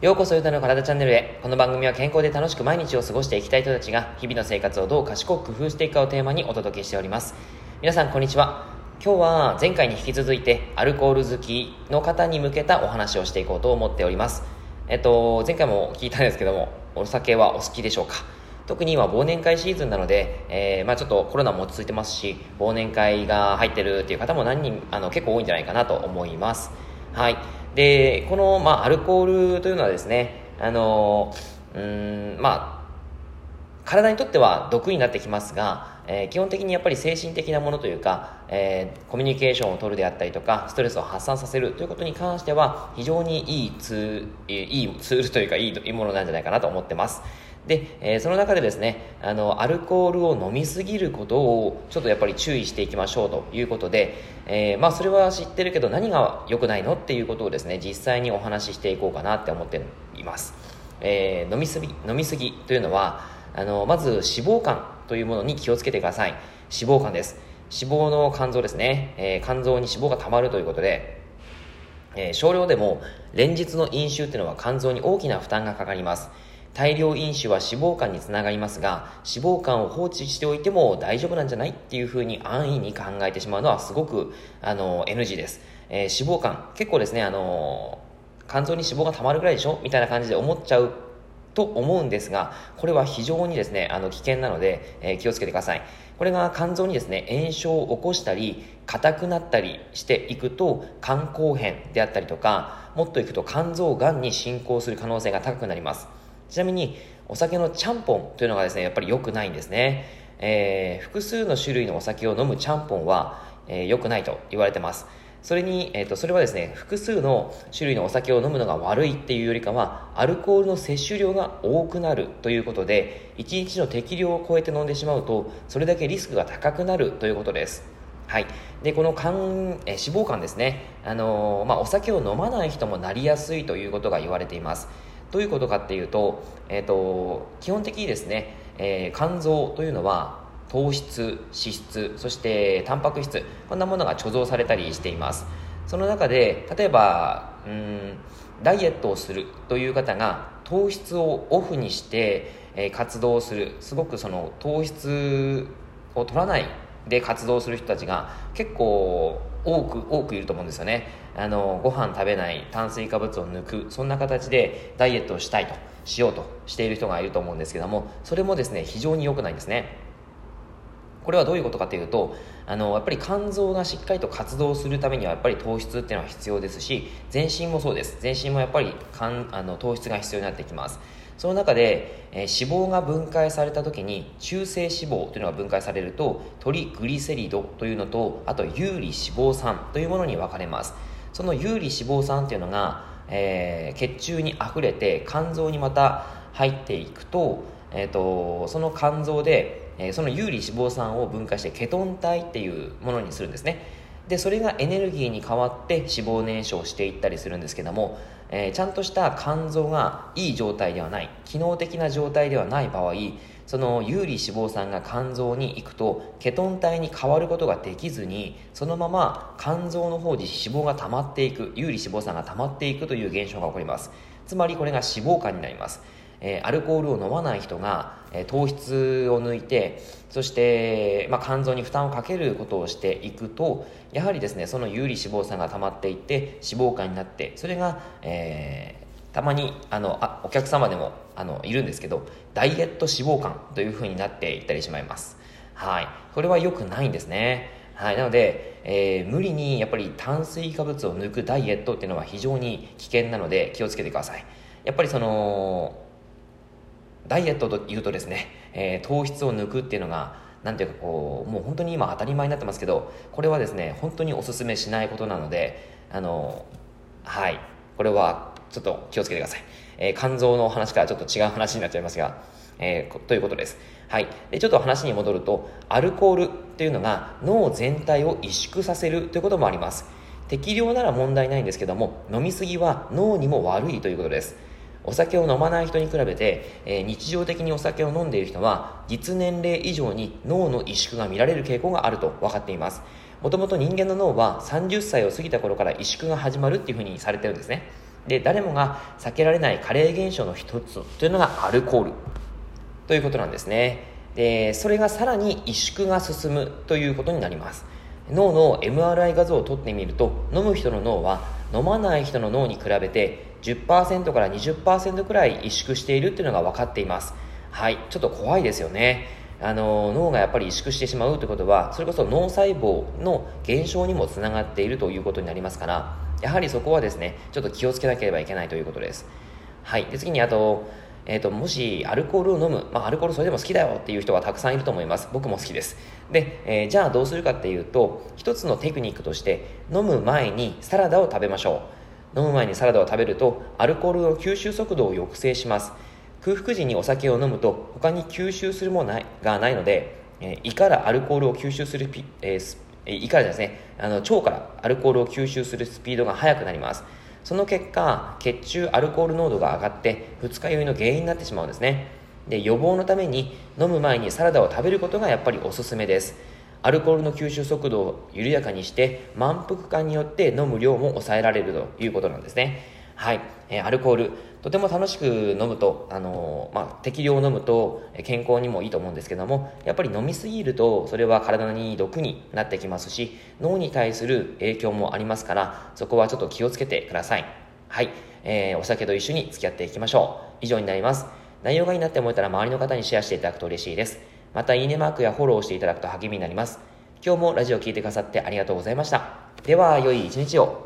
ようこそゆたの体チャンネルへ。この番組は健康で楽しく毎日を過ごしていきたい人たちが日々の生活をどう賢く工夫していくかをテーマにお届けしております。皆さんこんにちは。今日は前回に引き続いてアルコール好きの方に向けたお話をしていこうと思っております。えっと前回も聞いたんですけどもお酒はお好きでしょうか？特に今忘年会シーズンなので、えー、まあ、ちょっとコロナも落ち着いてますし忘年会が入ってるっていう方も何人あの結構多いんじゃないかなと思います。はい。でこの、まあ、アルコールというのはですねあのうんまあ体にとっては毒になってきますが、えー、基本的にやっぱり精神的なものというか、えー、コミュニケーションを取るであったりとかストレスを発散させるということに関しては非常にいいツーいいツールというかいいものなんじゃないかなと思ってます。で、えー、その中でですねあのアルコールを飲みすぎることをちょっとやっぱり注意していきましょうということで、えー、まあ、それは知ってるけど何が良くないのっていうことをですね実際にお話ししていこうかなって思っています、えー、飲みすぎ飲みすぎというのはあのまず脂肪肝というものに気をつけてください。脂肪肝です。脂肪の肝臓ですね、え肝臓に脂肪がたまるということでえ少量でも連日の飲酒っていうのは肝臓に大きな負担がかかります。大量飲酒は脂肪肝につながりますが脂肪肝を放置しておいても大丈夫なんじゃないっていうふうに安易に考えてしまうのはすごくあの NG です、えー、脂肪肝結構ですねあの肝臓に脂肪がたまるぐらいでしょ？みたいな感じで思っちゃうと思うんですがこれは非常にですねあの危険なので、えー、気をつけてください。これが肝臓にですね炎症を起こしたり硬くなったりしていくと肝硬変であったりとかもっといくと肝臓がんに進行する可能性が高くなります。ちなみにお酒のちゃんぽんというのがですねやっぱり良くないんですね、えー、複数の種類のお酒を飲むちゃんぽんは、えー、良くないと言われてます。それに、えーと、それはですね複数の種類のお酒を飲むのが悪いっていうよりかはアルコールの摂取量が多くなるということで1日の適量を超えて飲んでしまうとそれだけリスクが高くなるということです。はい、でこの肝、え脂肪肝ですね、あのー、まあ、お酒を飲まない人もなりやすいということが言われています。どういうことかっていうと,、えーと、基本的にですね、えー、肝臓というのは糖質脂質そしてタンパク質こんなものが貯蔵されたりしています。その中で例えばうんダイエットをするという方が糖質をオフにして、えー、活動する。すごくその糖質を取らないで活動する人たちが結構多く多くいると思うんですよね。あのご飯食べない炭水化物を抜くそんな形でダイエットをしたいとしようとしている人がいると思うんですけどもそれもですね非常に良くないんですね。これはどういうことかというとあのやっぱり肝臓がしっかりと活動するためにはやっぱり糖質っていうのは必要ですし全身もそうです。全身もやっぱり肝あの糖質が必要になってきます。その中で、えー、脂肪が分解された時に中性脂肪というのが分解されるとトリグリセリドというのとあと有利脂肪酸というものに分かれます。その有利脂肪酸というのが、えー、血中に溢れて肝臓にまた入っていくと,、えーと、その肝臓で、えー、その有利脂肪酸を分解してケトン体っていうものにするんですね。でそれがエネルギーに変わって脂肪燃焼していったりするんですけどもえー、ちゃんとした肝臓がいい状態ではない機能的な状態ではない場合その有利脂肪酸が肝臓に行くとケトン体に変わることができずにそのまま肝臓の方に脂肪が溜まっていく有利脂肪酸が溜まっていくという現象が起こります。つまりこれが脂肪肝になります。えー、アルコールを飲まない人が、えー、糖質を抜いてそして、まあ、肝臓に負担をかけることをしていくとやはりですねその有利脂肪酸が溜まっていって脂肪肝になってそれが、えー、たまにあのあお客様でもあのいるんですけどダイエット脂肪肝というふうになっていったりしまいます。はい。これは良くないんですね。はい、なので、えー、無理にやっぱり炭水化物を抜くダイエットっていうのは非常に危険なので気をつけてください。やっぱりそのダイエットというとですね、えー、糖質を抜くっていうのがなんていうかこうもう本当に今当たり前になってますけどこれはですね本当におすすめしないことなのであのはい。これはちょっと気をつけてください、えー、肝臓の話からちょっと違う話になっちゃいますが、えー、ということです。はい。でちょっと話に戻るとアルコールっていうのが脳全体を萎縮させるということもあります。適量なら問題ないんですけども飲みすぎは脳にも悪いということです。お酒を飲まない人に比べて、えー、日常的にお酒を飲んでいる人は実年齢以上に脳の萎縮が見られる傾向があると分かっています。もともと人間の脳は30歳を過ぎた頃から萎縮が始まるっていうふうにされてるんですね。で誰もが避けられない加齢現象の一つというのがアルコールということなんですね。でそれがさらに萎縮が進むということになります。脳の MRI 画像を撮ってみると飲む人の脳は飲まない人の脳に比べて10%から20%くらい萎縮しているっていうのが分かっています。はい。ちょっと怖いですよね。あの脳がやっぱり萎縮してしまうということはそれこそ脳細胞の減少にもつながっているということになりますからやはりそこはですねちょっと気をつけなければいけないということです。はい。で次にあとえーと、もしアルコールを飲む、まあ、アルコールそれでも好きだよっていう人はたくさんいると思います。僕も好きです。で、えー、じゃあどうするかっていうと一つのテクニックとして飲む前にサラダを食べましょう。飲む前にサラダを食べるとアルコールの吸収速度を抑制します。空腹時にお酒を飲むと他に吸収するものがないので、えー、胃からアルコールを吸収するピ、えー、胃からですね。あの腸からアルコールを吸収するスピードが速くなります。その結果血中アルコール濃度が上がって二日酔いの原因になってしまうんですね。で予防のために飲む前にサラダを食べることがやっぱりおすすめです。アルコールの吸収速度を緩やかにして満腹感によって飲む量も抑えられるということなんですね。はい、えー、アルコールとても楽しく飲むと、あの、まあ、適量飲むと健康にもいいと思うんですけどもやっぱり飲みすぎるとそれは体に毒になってきますし脳に対する影響もありますからそこはちょっと気をつけてください。はい、えー、お酒と一緒に付き合っていきましょう。以上になります。内容がいいなって思えたら周りの方にシェアしていただくと嬉しいです。またいいねマークやフォローしていただくと励みになります。今日もラジオを聴いてくださってありがとうございました。では良い一日を。